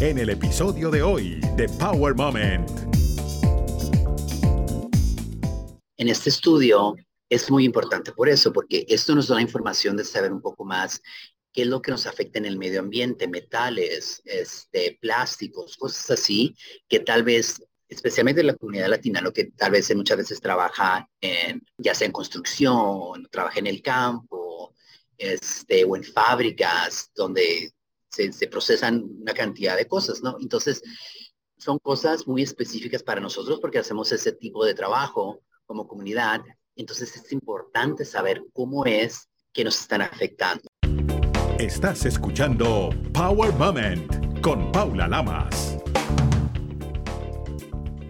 en el episodio de hoy de Power Moment. En este estudio es muy importante por eso, porque esto nos da la información de saber un poco más qué es lo que nos afecta en el medio ambiente, metales, este, plásticos, cosas así, que tal vez, especialmente en la comunidad latina, lo que tal vez muchas veces trabaja en, ya sea en construcción, trabaja en el campo, este, o en fábricas donde se, se procesan una cantidad de cosas, ¿no? Entonces, son cosas muy específicas para nosotros porque hacemos ese tipo de trabajo como comunidad. Entonces es importante saber cómo es que nos están afectando. Estás escuchando Power Moment con Paula Lamas.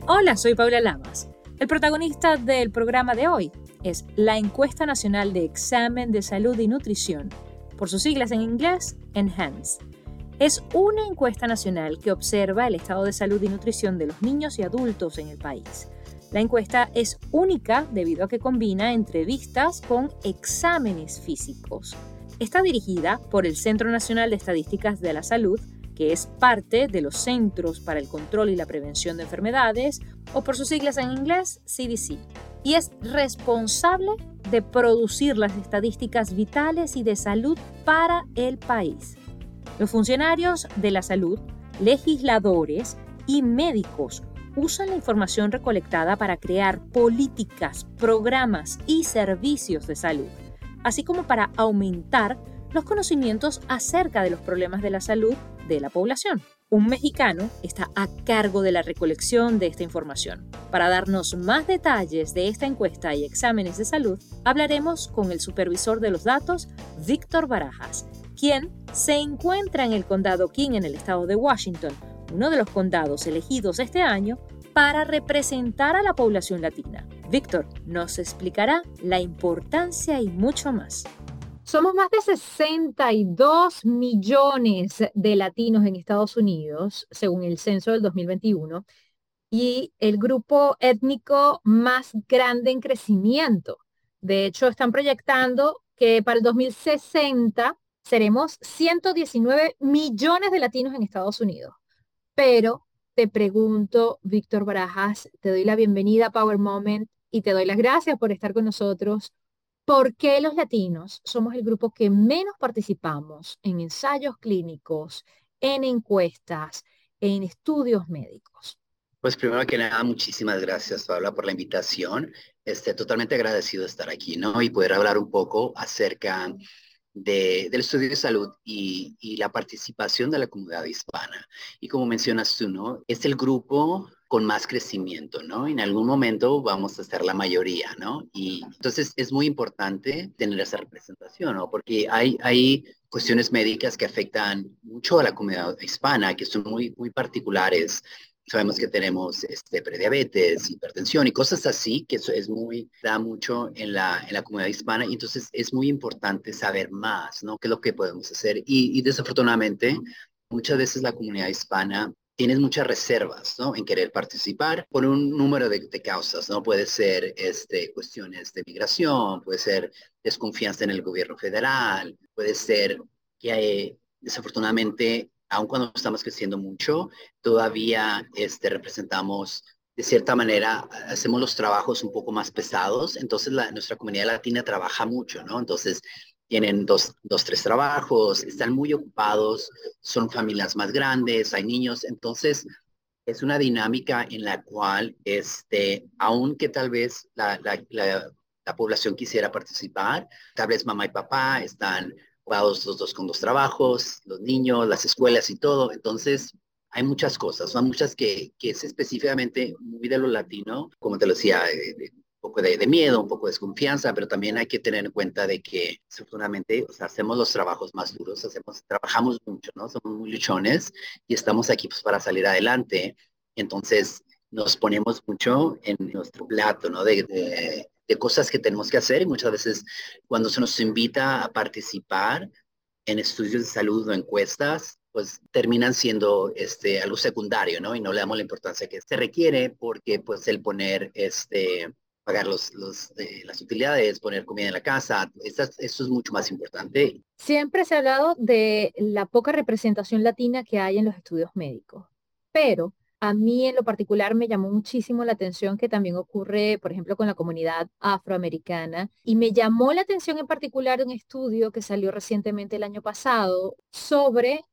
Hola, soy Paula Lamas. El protagonista del programa de hoy es la Encuesta Nacional de Examen de Salud y Nutrición, por sus siglas en inglés, ENHANCE. Es una encuesta nacional que observa el estado de salud y nutrición de los niños y adultos en el país. La encuesta es única debido a que combina entrevistas con exámenes físicos. Está dirigida por el Centro Nacional de Estadísticas de la Salud, que es parte de los Centros para el Control y la Prevención de Enfermedades, o por sus siglas en inglés, CDC, y es responsable de producir las estadísticas vitales y de salud para el país. Los funcionarios de la salud, legisladores y médicos usan la información recolectada para crear políticas, programas y servicios de salud así como para aumentar los conocimientos acerca de los problemas de la salud de la población. Un mexicano está a cargo de la recolección de esta información. Para darnos más detalles de esta encuesta y exámenes de salud, hablaremos con el supervisor de los datos, Víctor Barajas, quien se encuentra en el condado King en el estado de Washington, uno de los condados elegidos este año para representar a la población latina. Víctor nos explicará la importancia y mucho más. Somos más de 62 millones de latinos en Estados Unidos, según el censo del 2021, y el grupo étnico más grande en crecimiento. De hecho, están proyectando que para el 2060 seremos 119 millones de latinos en Estados Unidos. Pero te pregunto, Víctor Barajas, te doy la bienvenida a Power Moment y te doy las gracias por estar con nosotros. ¿Por qué los latinos somos el grupo que menos participamos en ensayos clínicos, en encuestas, en estudios médicos? Pues primero que nada, muchísimas gracias, Paula, por la invitación. Estoy totalmente agradecido de estar aquí, ¿no? Y poder hablar un poco acerca del estudio de salud y, y, la participación de la comunidad hispana. Y como mencionas tú, ¿no? Es el grupo con más crecimiento, ¿no? En algún momento vamos a ser la mayoría, ¿no? Y entonces es muy importante tener esa representación, ¿no? Porque hay, hay cuestiones médicas que afectan mucho a la comunidad hispana, que son muy, muy particulares. Sabemos que tenemos este, prediabetes, hipertensión y cosas así, que eso es muy, da mucho en la, en la comunidad hispana. Y entonces es muy importante saber más, ¿no? ¿Qué es lo que podemos hacer? Y, desafortunadamente, muchas veces la comunidad hispana tienes muchas reservas, ¿no? En querer participar por un número de, causas, ¿no? Puede ser este, cuestiones de migración, puede ser desconfianza en el gobierno federal, puede ser que hay, desafortunadamente, aun cuando estamos creciendo mucho, todavía este, representamos de cierta manera hacemos los trabajos un poco más pesados, entonces nuestra comunidad latina trabaja mucho, ¿no? Entonces tienen dos, dos, tres trabajos, están muy ocupados, son familias más grandes, hay niños, entonces es una dinámica en la cual, este, aunque tal vez la, la, la, población quisiera participar, tal vez mamá y papá están ocupados los dos con dos trabajos, los niños, las escuelas y todo, entonces hay muchas cosas, son muchas que, que es específicamente muy de lo latino, como te lo decía, de, un poco de, miedo, un poco de desconfianza, pero también hay que tener en cuenta de que, afortunadamente, o sea, hacemos los trabajos más duros, hacemos, trabajamos mucho, ¿no? Somos muy luchones y estamos aquí pues, para salir adelante. Entonces, nos ponemos mucho en nuestro plato, ¿no? De, cosas que tenemos que hacer y muchas veces cuando se nos invita a participar en estudios de salud o encuestas, pues terminan siendo este, algo secundario, ¿no? Y no le damos la importancia que se requiere porque pues el poner este, pagar los, los, las utilidades, poner comida en la casa, eso, eso es mucho más importante. Siempre se ha hablado de la poca representación latina que hay en los estudios médicos, pero a mí en lo particular me llamó muchísimo la atención que también ocurre, por ejemplo, con la comunidad afroamericana. Y me llamó la atención en particular un estudio que salió recientemente el año pasado sobre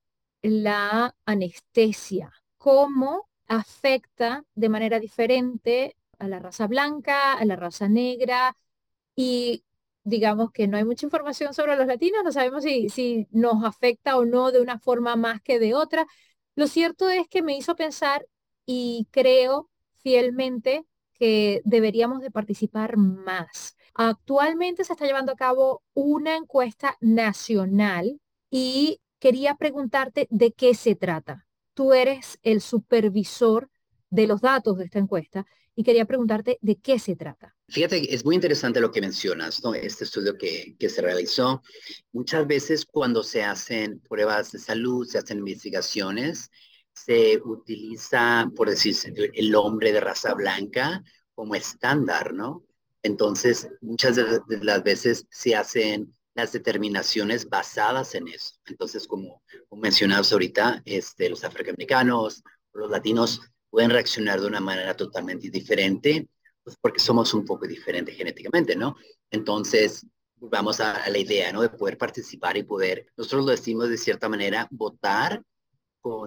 la anestesia, cómo afecta de manera diferente a la raza blanca, a la raza negra y digamos que no hay mucha información sobre los latinos, no sabemos si, si nos afecta o no de una forma más que de otra. Lo cierto es que me hizo pensar y creo fielmente que deberíamos de participar más. Actualmente se está llevando a cabo una encuesta nacional y quería preguntarte de qué se trata. Tú eres el supervisor de los datos de esta encuesta y quería preguntarte de qué se trata. Fíjate, es muy interesante lo que mencionas, ¿no? Este estudio que, que se realizó. Muchas veces cuando se hacen pruebas de salud, se hacen investigaciones, se utiliza, por decirse, el hombre de raza blanca como estándar, ¿no? Entonces, muchas de las veces se hacen las determinaciones basadas en eso. Entonces, como, como mencionabas ahorita, este, los afroamericanos, los latinos pueden reaccionar de una manera totalmente diferente, pues porque somos un poco diferentes genéticamente, ¿no? Entonces, vamos a, la idea, ¿no? De poder participar y poder, nosotros lo decimos de cierta manera, votar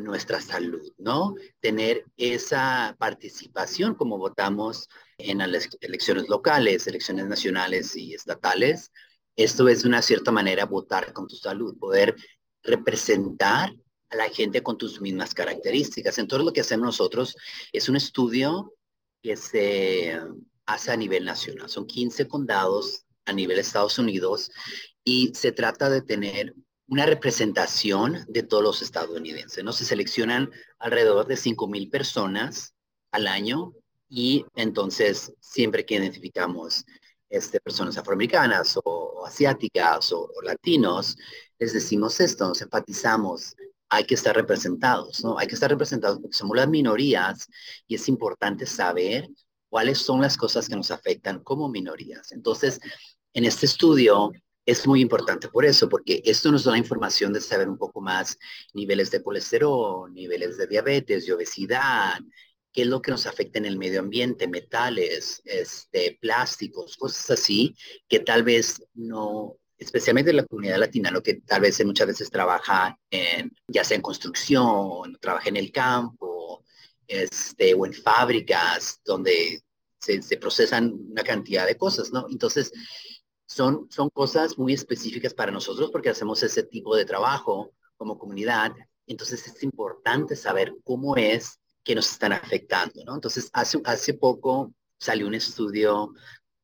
nuestra salud, ¿no? Tener esa participación como votamos en las elecciones locales, elecciones nacionales y estatales, esto es de una cierta manera votar con tu salud, poder representar a la gente con tus mismas características. Entonces lo que hacemos nosotros es un estudio que se hace a nivel nacional. Son 15 condados a nivel Estados Unidos y se trata de tener una representación de todos los estadounidenses. ¿no? Se seleccionan alrededor de 5 mil personas al año y entonces siempre que identificamos este, personas afroamericanas o, asiáticas o, latinos, les decimos esto, nos enfatizamos, hay que estar representados, ¿no? Hay que estar representados porque somos las minorías y es importante saber cuáles son las cosas que nos afectan como minorías. Entonces, en este estudio es muy importante por eso, porque esto nos da la información de saber un poco más niveles de colesterol, niveles de diabetes, de obesidad, qué es lo que nos afecta en el medio ambiente, metales, este, plásticos, cosas así, que tal vez no, especialmente en la comunidad latina, lo que tal vez muchas veces trabaja en, ya sea en construcción, trabaja en el campo, este, o en fábricas donde se, se, procesan una cantidad de cosas, ¿no? Entonces, son, son cosas muy específicas para nosotros porque hacemos ese tipo de trabajo como comunidad. Entonces, es importante saber cómo es que nos están afectando, ¿no? Entonces, hace, hace poco salió un estudio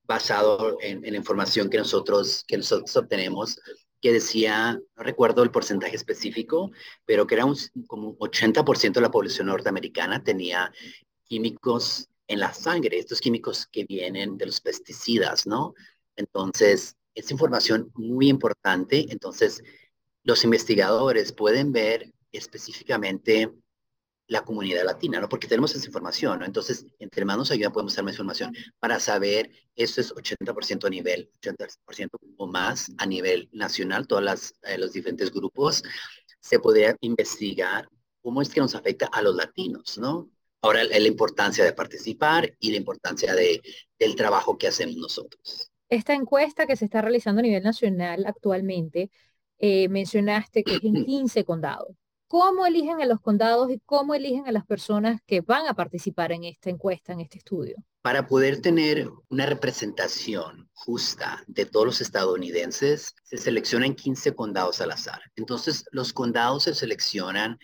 basado en, la información que nosotros, que nosotros obtenemos, que decía, no recuerdo el porcentaje específico, pero que era un, como un 80% de la población norteamericana tenía químicos en la sangre, estos químicos que vienen de los pesticidas, ¿no? Entonces, es información muy importante. Entonces, los investigadores pueden ver específicamente la comunidad latina, ¿no? Porque tenemos esa información. Entonces, entre manos ayuda podemos dar más información para saber, eso es 80% a nivel, 80% o más a nivel nacional, todos eh, los diferentes grupos, se podría investigar cómo es que nos afecta a los latinos, ¿no? Ahora, la importancia de participar y la importancia de, del trabajo que hacemos nosotros. Esta encuesta que se está realizando a nivel nacional actualmente, eh, mencionaste que es en 15 condados cómo eligen a los condados y cómo eligen a las personas que van a participar en esta encuesta, en este estudio? Para poder tener una representación justa de todos los estadounidenses, se seleccionan 15 condados al azar. Entonces, los condados se seleccionan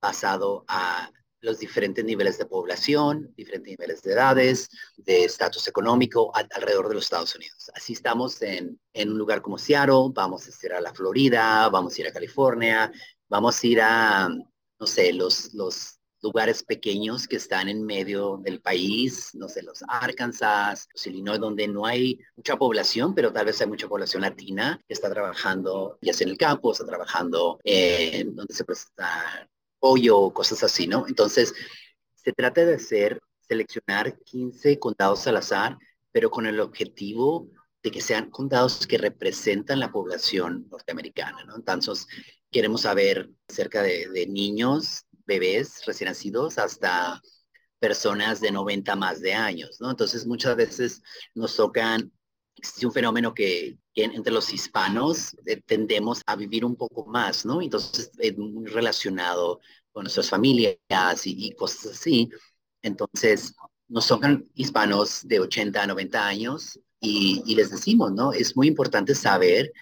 basado a los diferentes niveles de población, diferentes niveles de edades, de estatus económico alrededor de los Estados Unidos. Así estamos en, en, un lugar como Seattle, vamos a ir a la Florida, vamos a ir a California, vamos a ir a, no sé, los, los lugares pequeños que están en medio del país, no sé, los Arkansas, los Illinois, donde no hay mucha población, pero tal vez hay mucha población latina que está trabajando, ya sea en el campo, está trabajando en donde se presta pollo, cosas así, ¿no? Entonces, se trata de hacer, seleccionar 15 condados al azar pero con el objetivo de que sean condados que representan la población norteamericana, ¿no? Entonces, queremos saber cerca de, de niños, bebés recién nacidos, hasta personas de 90 más de años, ¿no? Entonces, muchas veces nos tocan existe un fenómeno que, entre los hispanos eh, tendemos a vivir un poco más, ¿no? Entonces es muy relacionado con nuestras familias y, cosas así. Entonces nos tocan hispanos de 80 a 90 años y, les decimos, ¿no? Es muy importante saber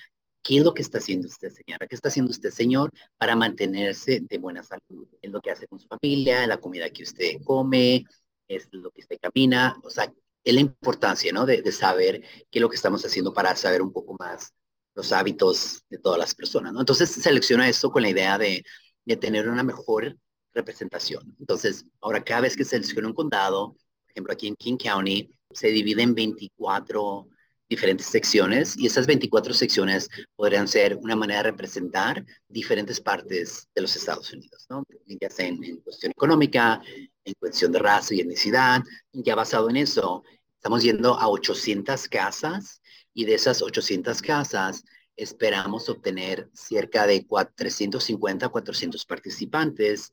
qué es lo que está haciendo usted, señora, qué está haciendo usted, señor, para mantenerse de buena salud. Es lo que hace con su familia, la comida que usted come, es lo que usted camina, o sea, es la importancia, ¿no? De, saber qué es lo que estamos haciendo para saber un poco más los hábitos de todas las personas, ¿no? Entonces selecciona esto con la idea de, de tener una mejor representación. Entonces, ahora cada vez que selecciona un condado, por ejemplo, aquí en King County, se divide en 24 diferentes secciones y esas 24 secciones podrían ser una manera de representar diferentes partes de los Estados Unidos, ¿no? En, en cuestión económica, en cuestión de raza y etnicidad, ya basado en eso, Estamos yendo a 800 casas y de esas 800 casas esperamos obtener cerca de 350 400 participantes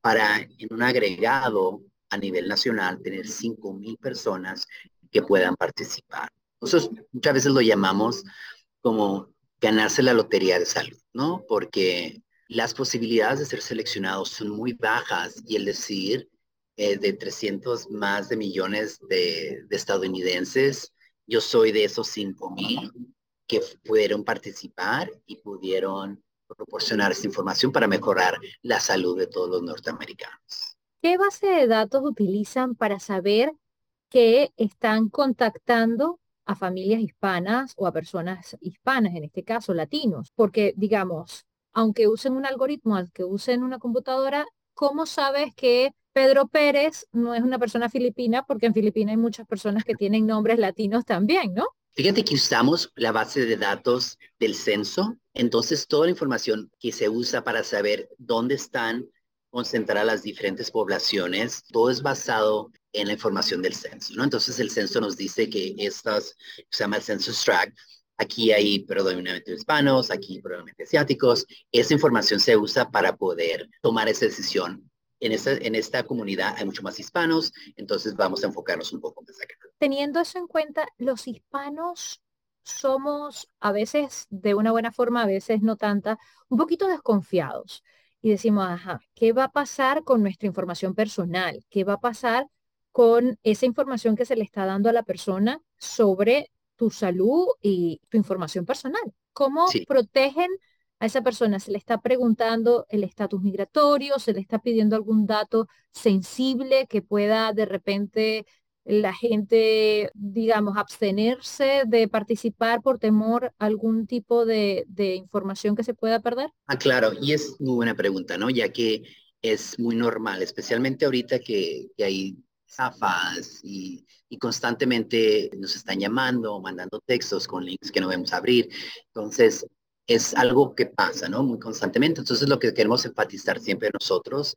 para en un agregado a nivel nacional tener 5,000 personas que puedan participar. Nosotros muchas veces lo llamamos como ganarse la lotería de salud, ¿no? Porque las posibilidades de ser seleccionados son muy bajas y el decir eh, de 300 más de millones de, estadounidenses. Yo soy de esos 5 mil que pudieron participar y pudieron proporcionar esta información para mejorar la salud de todos los norteamericanos. ¿Qué base de datos utilizan para saber que están contactando a familias hispanas o a personas hispanas, en este caso latinos? Porque, digamos, aunque usen un algoritmo, aunque usen una computadora, ¿cómo sabes que Pedro Pérez no es una persona filipina porque en Filipinas hay muchas personas que tienen nombres latinos también, ¿no? Fíjate que usamos la base de datos del censo, entonces toda la información que se usa para saber dónde están concentradas las diferentes poblaciones, todo es basado en la información del censo, ¿no? Entonces el censo nos dice que estas, se llama el census tract, aquí hay predominantemente hispanos, aquí predominantemente asiáticos, esa información se usa para poder tomar esa decisión en esta, en esta comunidad hay mucho más hispanos, entonces vamos a enfocarnos un poco más acá. Teniendo eso en cuenta, los hispanos somos a veces de una buena forma, a veces no tanta, un poquito desconfiados. Y decimos, ajá, ¿qué va a pasar con nuestra información personal? ¿Qué va a pasar con esa información que se le está dando a la persona sobre tu salud y tu información personal? ¿Cómo protegen a esa persona se le está preguntando el estatus migratorio, se le está pidiendo algún dato sensible que pueda de repente la gente, digamos, abstenerse de participar por temor a algún tipo de, información que se pueda perder? Ah, claro, y es muy buena pregunta, ¿no? Ya que es muy normal, especialmente ahorita que, hay zafas y, y, constantemente nos están llamando, mandando textos con links que no debemos abrir. Entonces, es algo que pasa, ¿no? Muy constantemente. Entonces, lo que queremos enfatizar siempre nosotros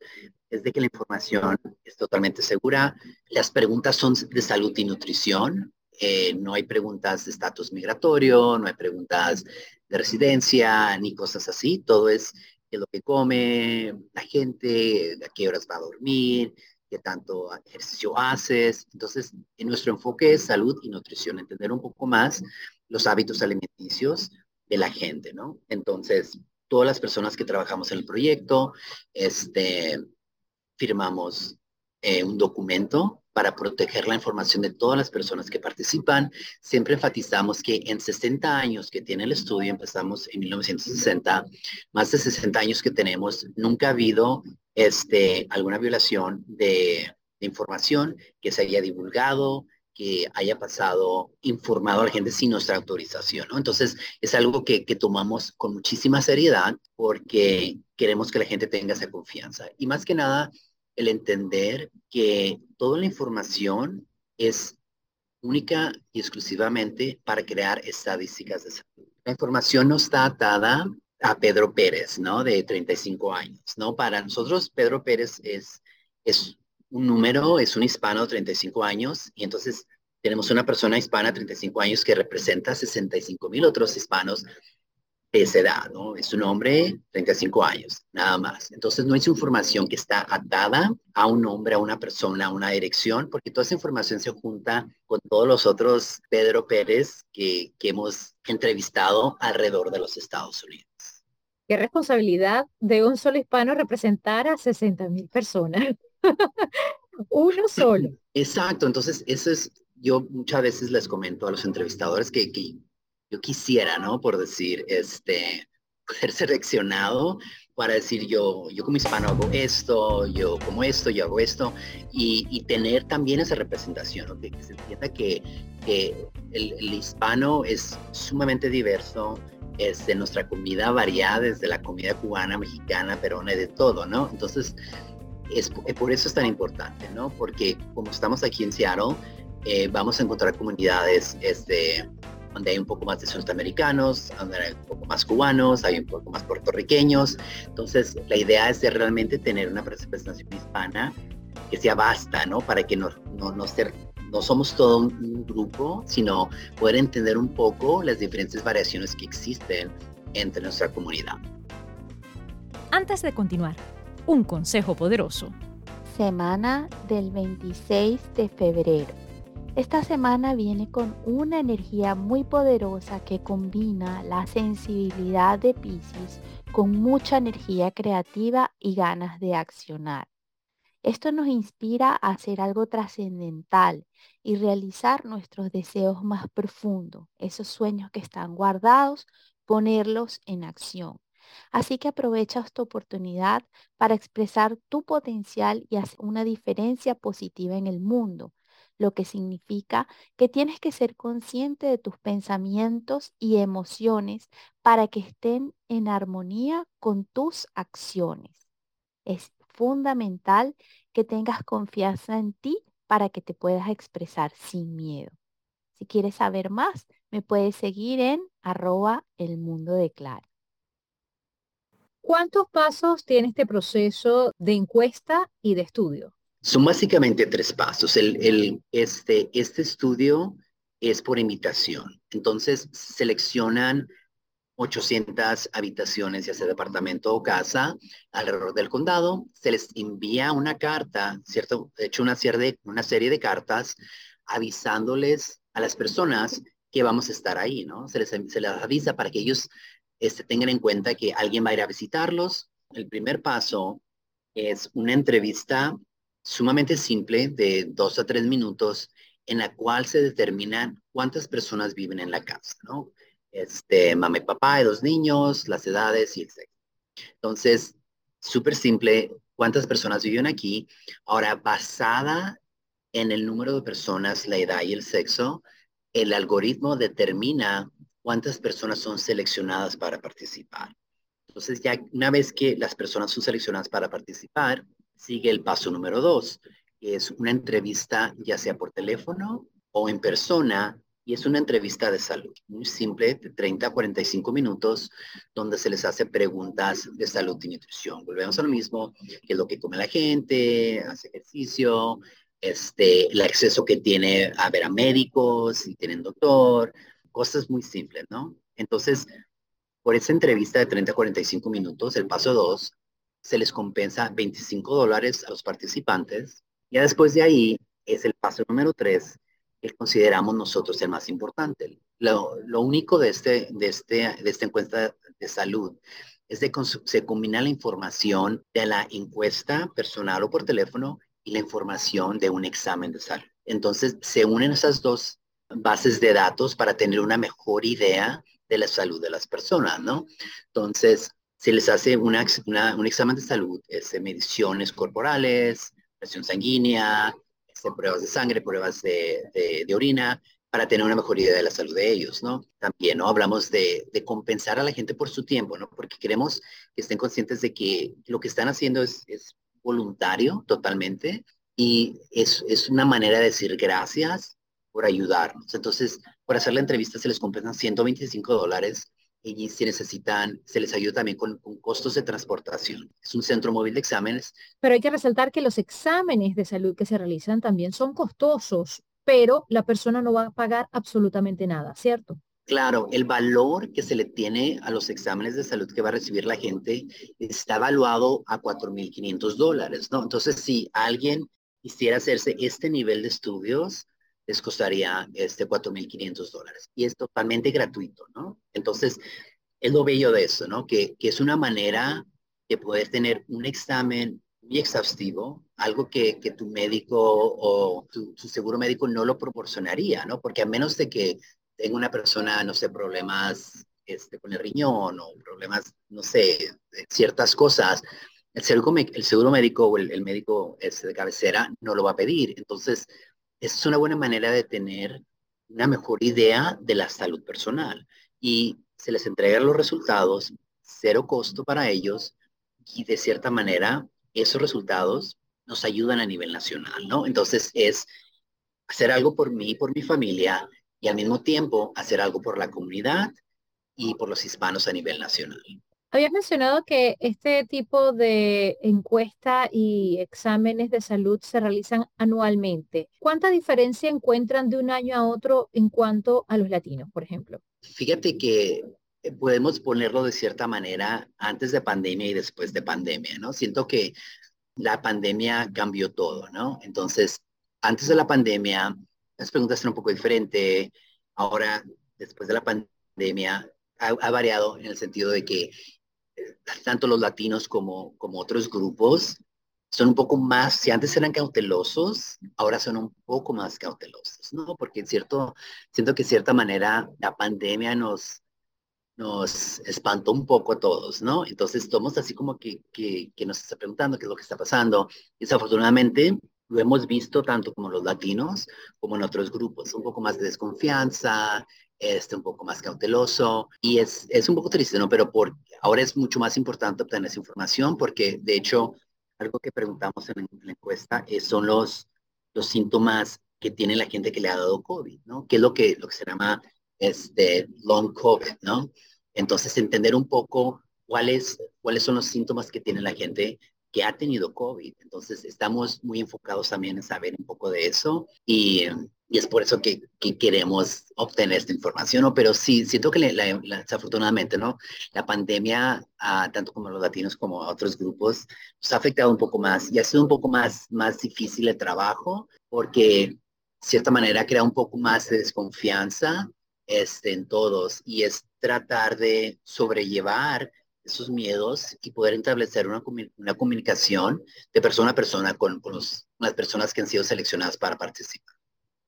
es de que la información es totalmente segura. Las preguntas son de salud y nutrición. Eh, no hay preguntas de estatus migratorio, no hay preguntas de residencia, ni cosas así. Todo es qué lo que come la gente, a qué horas va a dormir, qué tanto ejercicio haces. Entonces, en nuestro enfoque es salud y nutrición, entender un poco más los hábitos alimenticios de la gente, ¿no? Entonces, todas las personas que trabajamos en el proyecto, este, firmamos eh, un documento para proteger la información de todas las personas que participan. Siempre enfatizamos que en 60 años que tiene el estudio, empezamos en 1960, más de 60 años que tenemos, nunca ha habido este, alguna violación de, de información que se haya divulgado, que haya pasado informado a la gente sin nuestra autorización. Entonces, es algo que, que tomamos con muchísima seriedad porque queremos que la gente tenga esa confianza. Y más que nada, el entender que toda la información es única y exclusivamente para crear estadísticas de salud. La información no está atada a Pedro Pérez, ¿no? De 35 años, ¿no? Para nosotros, Pedro Pérez es, es un número, es un hispano de 35 años, y entonces tenemos una persona hispana de 35 años que representa 65 mil otros hispanos de esa edad, ¿no? Es un hombre, 35 años, nada más. Entonces no es información que está atada a un hombre, a una persona, a una dirección, porque toda esa información se junta con todos los otros Pedro Pérez que, que hemos entrevistado alrededor de los Estados Unidos. Qué responsabilidad de un solo hispano representar a 60 mil personas. Uno solo. Exacto, entonces eso es, yo muchas veces les comento a los entrevistadores que, que yo quisiera, ¿no? Por decir, este, poder seleccionado para decir yo, yo como hispano hago esto, yo como esto, yo hago esto, y, tener también esa representación, que se entienda que, que el, hispano es sumamente diverso, es de nuestra comida variada, desde la comida cubana, mexicana, peruana, de todo, ¿no? Entonces, es, por eso es tan importante, ¿no? Porque como estamos aquí en Seattle, eh, vamos a encontrar comunidades este, donde hay un poco más de centroamericanos, donde hay un poco más cubanos, hay un poco más puertorriqueños. Entonces, la idea es de realmente tener una representación hispana que sea basta, ¿no? Para que no, no, no, ser, no somos todo un, grupo, sino poder entender un poco las diferentes variaciones que existen entre nuestra comunidad. Antes de continuar, un consejo poderoso. Semana del 26 de febrero esta semana viene con una energía muy poderosa que combina la sensibilidad de Pisces con mucha energía creativa y ganas de accionar. Esto nos inspira a hacer algo trascendental y realizar nuestros deseos más profundos, esos sueños que están guardados, ponerlos en acción. Así que aprovecha esta oportunidad para expresar tu potencial y hacer una diferencia positiva en el mundo lo que significa que tienes que ser consciente de tus pensamientos y emociones para que estén en armonía con tus acciones. Es fundamental que tengas confianza en ti para que te puedas expresar sin miedo. Si quieres saber más, me puedes seguir en arroba el mundo de Clara. ¿Cuántos pasos tiene este proceso de encuesta y de estudio? Son básicamente tres pasos. Este, este estudio es por invitación. Entonces, seleccionan 800 habitaciones, ya sea departamento o casa, alrededor del condado. Se les envía una carta, ¿cierto? De hecho, una serie de, una serie de cartas avisándoles a las personas que vamos a estar ahí, ¿no? Se les, se les avisa para que ellos este, tengan en cuenta que alguien va a ir a visitarlos. El primer paso es una entrevista sumamente simple de dos a tres minutos en la cual se determinan cuántas personas viven en la casa, ¿no? Este, mamá y papá de dos niños, las edades y etc. Entonces, súper simple, cuántas personas viven aquí. Ahora, basada en el número de personas, la edad y el sexo, el algoritmo determina cuántas personas son seleccionadas para participar. Entonces, ya una vez que las personas son seleccionadas para participar, sigue el paso número dos, que es una entrevista ya sea por teléfono o en persona, y es una entrevista de salud, muy simple, de 30 a 45 minutos, donde se les hace preguntas de salud y nutrición. Volvemos a lo mismo, que es lo que come la gente, hace ejercicio, este, el acceso que tiene a ver a médicos, si tienen doctor, cosas muy simples, ¿no? Entonces, por esa entrevista de 30 a 45 minutos, el paso 2 se les compensa 25 dólares a los participantes. Ya después de ahí es el paso número 3 que consideramos nosotros el más importante. Lo, único de, este, de, este, de esta encuesta de salud es de se combina la información de la encuesta personal o por teléfono y la información de un examen de salud. Entonces se unen esas dos bases de datos para tener una mejor idea de la salud de las personas, ¿no? Entonces, se les hace una, un examen de salud, este, mediciones corporales, presión sanguínea, este, pruebas de sangre, pruebas de, orina, para tener una mejor idea de la salud de ellos, ¿no? También, ¿no? Hablamos de, compensar a la gente por su tiempo, ¿no? Porque queremos que estén conscientes de que lo que están haciendo es, es voluntario totalmente y es, es una manera de decir gracias por ayudarnos. Entonces, por hacer la entrevista se les compensan 125 dólares y si necesitan, se les ayuda también con, costos de transportación. Es un centro móvil de exámenes. Pero hay que resaltar que los exámenes de salud que se realizan también son costosos. pero la persona no va a pagar absolutamente nada, ¿cierto? Claro, el valor que se le tiene a los exámenes de salud que va a recibir la gente está evaluado a 4.500 dólares, ¿no? Entonces, si alguien quisiera hacerse este nivel de estudios, les costaría este 4.500 dólares. Y es totalmente gratuito, ¿no? Entonces, es lo bello de eso, ¿no? Que, que es una manera de poder tener un examen muy exhaustivo, algo que, que tu médico o tu, seguro médico no lo proporcionaría, ¿no? Porque a menos de que tenga una persona, no sé, problemas este, con el riñón o problemas, no sé, ciertas cosas, el seguro, el seguro médico o el, el médico este, de cabecera no lo va a pedir. Entonces, es una buena manera de tener una mejor idea de la salud personal y se les entregan los resultados, cero costo para ellos y de cierta manera esos resultados nos ayudan a nivel nacional, ¿no? Entonces es hacer algo por mí, por mi familia y al mismo tiempo hacer algo por la comunidad y por los hispanos a nivel nacional. Habías mencionado que este tipo de encuesta y exámenes de salud se realizan anualmente. ¿Cuánta diferencia encuentran de un año a otro en cuanto a los latinos, por ejemplo? Fíjate que eh, podemos ponerlo de cierta manera antes de pandemia y después de pandemia, ¿no? Siento que la pandemia cambió todo, ¿no? Entonces, antes de la pandemia, las preguntas eran un poco diferentes. Ahora, después de la pandemia, ha, ha variado en el sentido de que tanto los latinos como, como otros grupos son un poco más, si antes eran cautelosos, ahora son un poco más cautelosos, ¿no? Porque cierto, siento que de cierta manera la pandemia nos, nos espantó un poco a todos, ¿no? Entonces estamos así como que, que, que nos está preguntando qué es lo que está pasando. Desafortunadamente, lo hemos visto tanto como los latinos como en otros grupos, un poco más de desconfianza, este, un poco más cauteloso y es, es un poco triste, ¿no? Pero por, ahora es mucho más importante obtener esa información porque de hecho algo que preguntamos en la encuesta es, son los, los síntomas que tiene la gente que le ha dado COVID, ¿no? ¿Qué es lo que, lo que se llama este, long COVID, ¿no? Entonces entender un poco cuáles, cuáles son los síntomas que tiene la gente que ha tenido COVID. Entonces, estamos muy enfocados también en saber un poco de eso y, y es por eso que, que, queremos obtener esta información, ¿no? Pero sí, siento que la, desafortunadamente, ¿no? La pandemia, tanto como los latinos como otros grupos, nos ha afectado un poco más y ha sido un poco más, más difícil el trabajo porque, de cierta manera, crea un poco más de desconfianza este, en todos y es tratar de sobrellevar esos miedos y poder establecer una, una comunicación de persona a persona con, con, las personas que han sido seleccionadas para participar.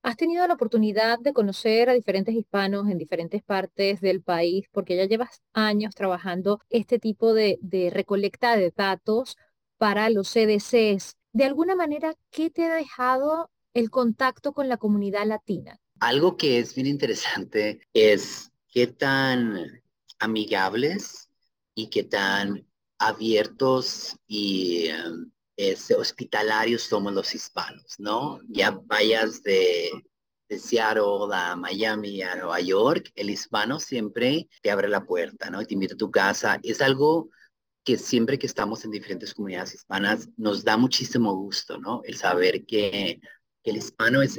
¿Has tenido la oportunidad de conocer a diferentes hispanos en diferentes partes del país? Porque ya llevas años trabajando este tipo de, de recolecta de datos para los CDCs. De alguna manera, ¿qué te ha dejado el contacto con la comunidad latina? Algo que es bien interesante es qué tan amigables y qué tan abiertos y um, este, hospitalarios somos los hispanos, ¿no? Ya vayas de, Seattle a Miami, a Nueva York, el hispano siempre te abre la puerta, ¿no? Y te invita a tu casa. Es algo que siempre que estamos en diferentes comunidades hispanas nos da muchísimo gusto, ¿no? El saber que, el hispano es,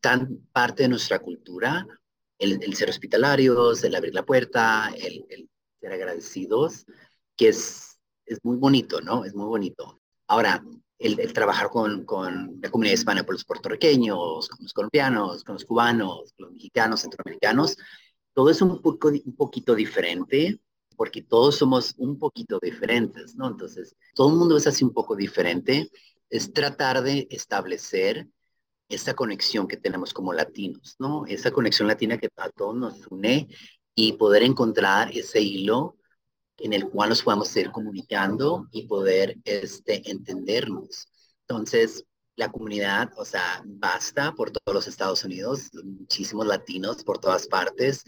tan parte de nuestra cultura, el, el ser hospitalarios, el abrir la puerta, el, el ser agradecidos, que es, es muy bonito, ¿no? Es muy bonito. Ahora, el, trabajar con, con, la comunidad hispana, por los puertorriqueños, con los colombianos, con los cubanos, con los mexicanos, centroamericanos, todo es un, poco, un poquito diferente, porque todos somos un poquito diferentes, ¿no? Entonces, todo el mundo es así un poco diferente. Es tratar de establecer esa conexión que tenemos como latinos, ¿no? Esa conexión latina que a todos nos une y poder encontrar ese hilo en el cual nos podamos ir comunicando y poder este, entendernos. Entonces, la comunidad, o sea, basta por todos los Estados Unidos, muchísimos latinos por todas partes.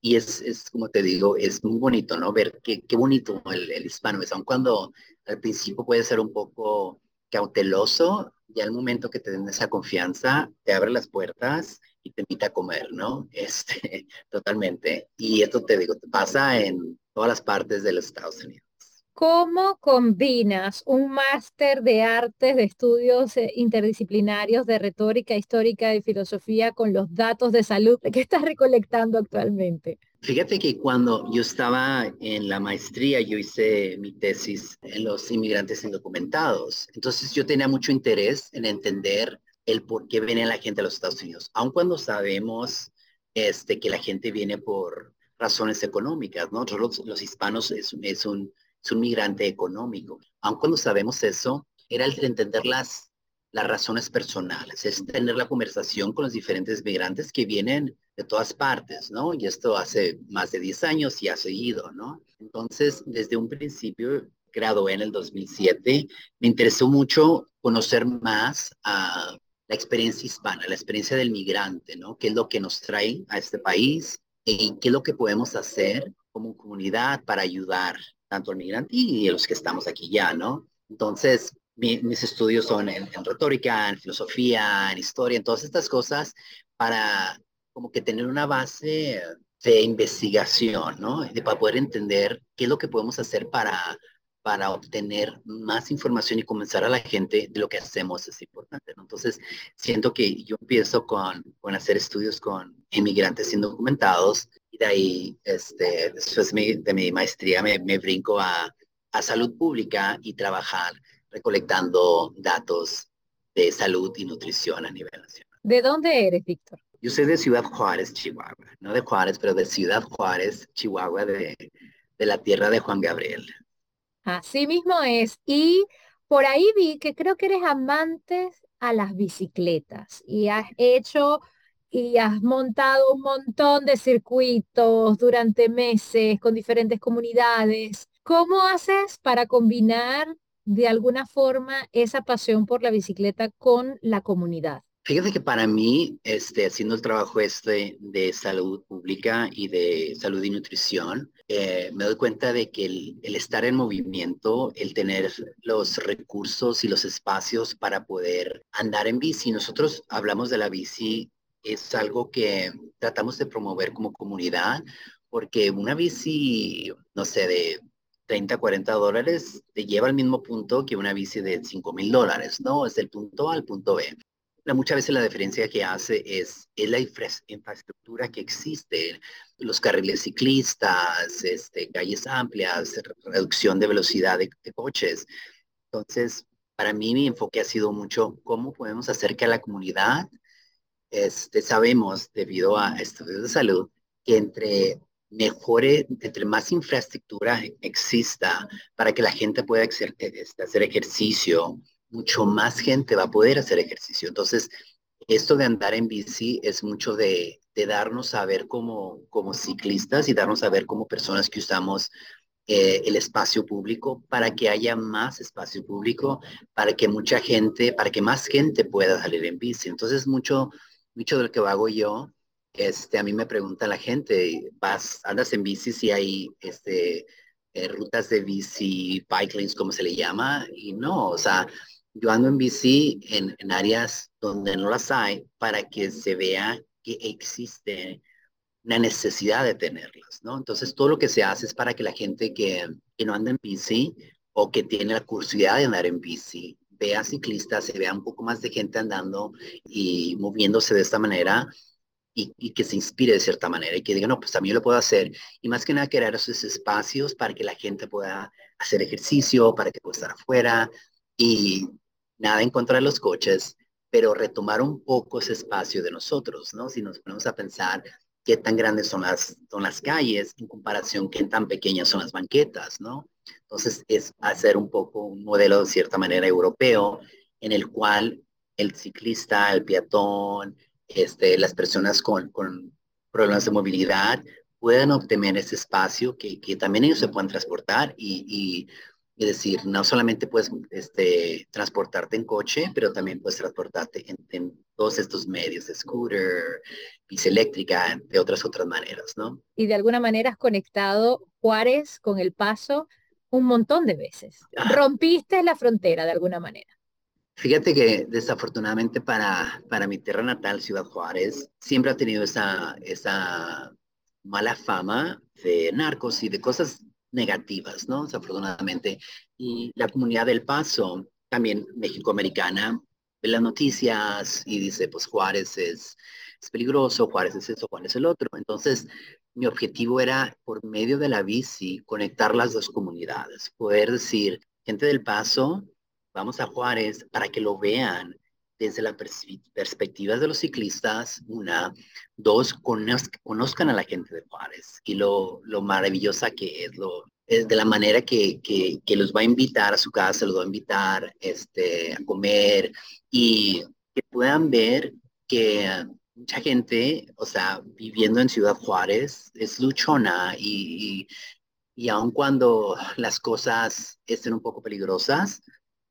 Y es, es como te digo, es muy bonito, ¿no? Ver qué, qué bonito el, el hispano es, aun cuando al principio puede ser un poco cauteloso, ya el momento que te den esa confianza, te abre las puertas y te invita a comer, ¿no? Este, totalmente. Y esto te digo, pasa en todas las partes de los Estados Unidos. ¿Cómo combinas un máster de artes, de estudios eh, interdisciplinarios de retórica histórica y filosofía con los datos de salud que estás recolectando actualmente? Fíjate que cuando yo estaba en la maestría, yo hice mi tesis en los inmigrantes indocumentados. Entonces yo tenía mucho interés en entender el por qué viene la gente a los Estados Unidos, aun cuando sabemos este, que la gente viene por razones económicas, ¿no? Nosotros los, hispanos es, un es un migrante económico. Aun cuando sabemos eso, era el entender las, las razones personales, es tener la conversación con los diferentes migrantes que vienen de todas partes, ¿no? Y esto hace más de 10 años y ha seguido, ¿no? Entonces, desde un principio, gradué en el 2007, me interesó mucho conocer más a la experiencia hispana, la experiencia del migrante, ¿no? ¿Qué es lo que nos trae a este país? Y qué es lo que podemos hacer como comunidad para ayudar tanto al migrante y a los que estamos aquí ya, ¿no? Entonces, mis estudios son en, retórica, en filosofía, en historia, en todas estas cosas para como que tener una base de investigación, ¿no? De, para poder entender qué es lo que podemos hacer para, para obtener más información y comenzar a la gente de lo que hacemos es importante, ¿no? Entonces, siento que yo empiezo con, con hacer estudios con inmigrantes indocumentados y de ahí, este, después de mi maestría, me, me brinco a, a salud pública y trabajar recolectando datos de salud y nutrición a nivel nacional. ¿De dónde eres, Víctor? Yo soy de Ciudad Juárez, Chihuahua. No de Juárez, pero de Ciudad Juárez, Chihuahua, de, de la tierra de Juan Gabriel. Así mismo es. Y por ahí vi que creo que eres amante a las bicicletas y has hecho y has montado un montón de circuitos durante meses con diferentes comunidades. ¿Cómo haces para combinar de alguna forma esa pasión por la bicicleta con la comunidad? Fíjate que para mí, este, haciendo el trabajo este de salud pública y de salud y nutrición, eh, me doy cuenta de que el, el, estar en movimiento, el tener los recursos y los espacios para poder andar en bici, nosotros hablamos de la bici es algo que tratamos de promover como comunidad, porque una bici, no sé, de 30, 40 dólares, te lleva al mismo punto que una bici de 5 mil dólares, ¿no? Es del punto A al punto B. La, muchas veces la diferencia que hace es, es la infraestructura que existe, los carriles ciclistas, este, calles amplias, reducción de velocidad de, de coches. Entonces, para mí mi enfoque ha sido mucho cómo podemos hacer que a la comunidad este, sabemos, debido a estudios de salud, que entre mejore, entre más infraestructura exista para que la gente pueda este, hacer ejercicio, mucho más gente va a poder hacer ejercicio. Entonces, esto de andar en bici es mucho de, darnos a ver como, como ciclistas y darnos a ver como personas que usamos eh, el espacio público para que haya más espacio público, para que mucha gente, para que más gente pueda salir en bici. Entonces, mucho mucho de lo que hago yo, este, a mí me pregunta la gente, vas, andas en bici si hay este, eh, rutas de bici, bike lanes, como se le llama, y no, o sea, yo ando en bici en, áreas donde no las hay para que se vea que existe una necesidad de tenerlas, ¿no? Entonces, todo lo que se hace es para que la gente que, que no anda en bici o que tiene la curiosidad de andar en bici vea ciclistas, se vea un poco más de gente andando y moviéndose de esta manera y, que se inspire de cierta manera y que diga, no, pues también lo puedo hacer. Y más que nada crear esos espacios para que la gente pueda hacer ejercicio, para que pueda estar afuera y nada en contra de los coches, pero retomar un poco ese espacio de nosotros, ¿no? Si nos ponemos a pensar qué tan grandes son las, son las calles en comparación qué tan pequeñas son las banquetas, ¿no? Entonces es hacer un poco un modelo de cierta manera europeo en el cual el ciclista, el peatón, este, las personas con, con problemas de movilidad puedan obtener ese espacio que, que también ellos se puedan transportar y, y, y, decir, no solamente puedes este, transportarte en coche, pero también puedes transportarte en, en todos estos medios, de scooter, bici eléctrica, de otras otras maneras, ¿no? Y de alguna manera has conectado Juárez con El Paso un montón de veces. Ah. Rompiste la frontera de alguna manera. Fíjate que desafortunadamente para, para mi tierra natal, Ciudad Juárez, siempre ha tenido esa, esa mala fama de narcos y de cosas negativas, ¿no? Desafortunadamente. Y la comunidad del Paso, también México-americana, ve las noticias y dice, pues Juárez es, es peligroso, Juárez es esto, Juárez es el otro. Entonces, mi objetivo era, por medio de la bici, conectar las dos comunidades, poder decir, gente del Paso, vamos a Juárez para que lo vean desde la perspectiva de los ciclistas, una, dos, conozcan a la gente de Juárez y lo, lo maravillosa que es, lo, es de la manera que, que, que, los va a invitar a su casa, los va a invitar este, a comer y que puedan ver que mucha gente, o sea, viviendo en Ciudad Juárez, es luchona y, y, y aun cuando las cosas estén un poco peligrosas,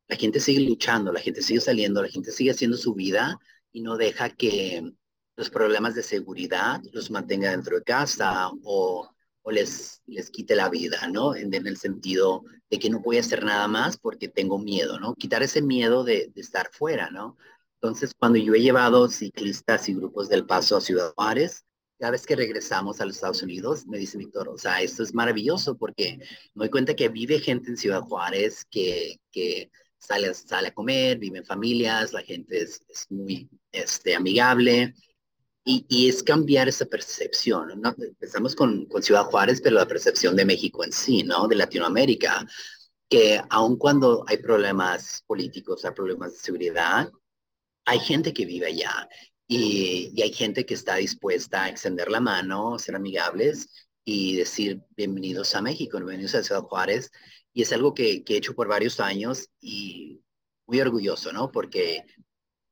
la gente sigue luchando, la gente sigue saliendo, la gente sigue haciendo su vida y no deja que los problemas de seguridad los mantenga dentro de casa o, o les, les quite la vida, ¿no? En, el sentido de que no voy a hacer nada más porque tengo miedo, ¿no? Quitar ese miedo de, de estar fuera, ¿no? Entonces, cuando yo he llevado ciclistas y grupos del paso a Ciudad Juárez, cada vez que regresamos a los Estados Unidos, me dice Víctor, o sea, esto es maravilloso porque me doy cuenta que vive gente en Ciudad Juárez que, que sale, a comer, viven familias, la gente es, muy este, amigable. Y, es cambiar esa percepción. ¿no? Empezamos con, con Ciudad Juárez, pero la percepción de México en sí, ¿no? De Latinoamérica, que aun cuando hay problemas políticos, hay problemas de seguridad, hay gente que vive allá y, y, hay gente que está dispuesta a extender la mano, ser amigables y decir bienvenidos a México, bienvenidos a Ciudad Juárez y es algo que, he hecho por varios años y muy orgulloso, ¿no? Porque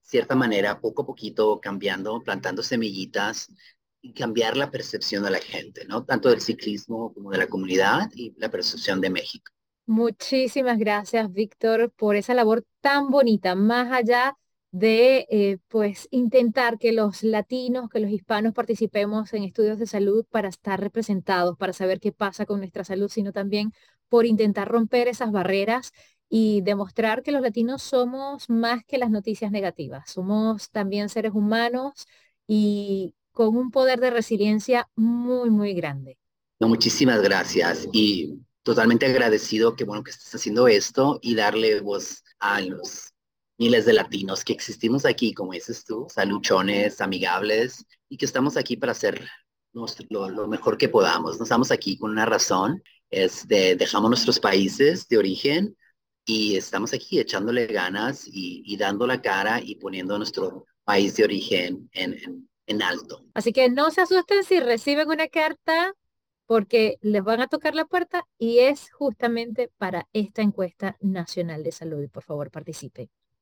cierta manera, poco a poquito, cambiando, plantando semillitas y cambiar la percepción de la gente, ¿no? Tanto del ciclismo como de la comunidad y la percepción de México. Muchísimas gracias, Víctor, por esa labor tan bonita, más allá de eh, pues intentar que los latinos, que los hispanos participemos en estudios de salud para estar representados, para saber qué pasa con nuestra salud, sino también por intentar romper esas barreras y demostrar que los latinos somos más que las noticias negativas, somos también seres humanos y con un poder de resiliencia muy, muy grande. No, muchísimas gracias y totalmente agradecido que bueno que estés haciendo esto y darle voz a los miles de latinos que existimos aquí, como dices tú, saluchones, amigables y que estamos aquí para hacer lo, mejor que podamos. No estamos aquí con una razón este, dejamos nuestros países de origen y estamos aquí echándole ganas y, dando la cara y poniendo nuestro país de origen en, en alto. Así que no se asusten si reciben una carta porque les van a tocar la puerta y es justamente para esta encuesta nacional de salud. Por favor, participe.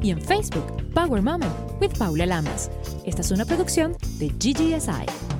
y en Facebook, Power Moment with Paula Lamas. Esta es una producción de GGSI.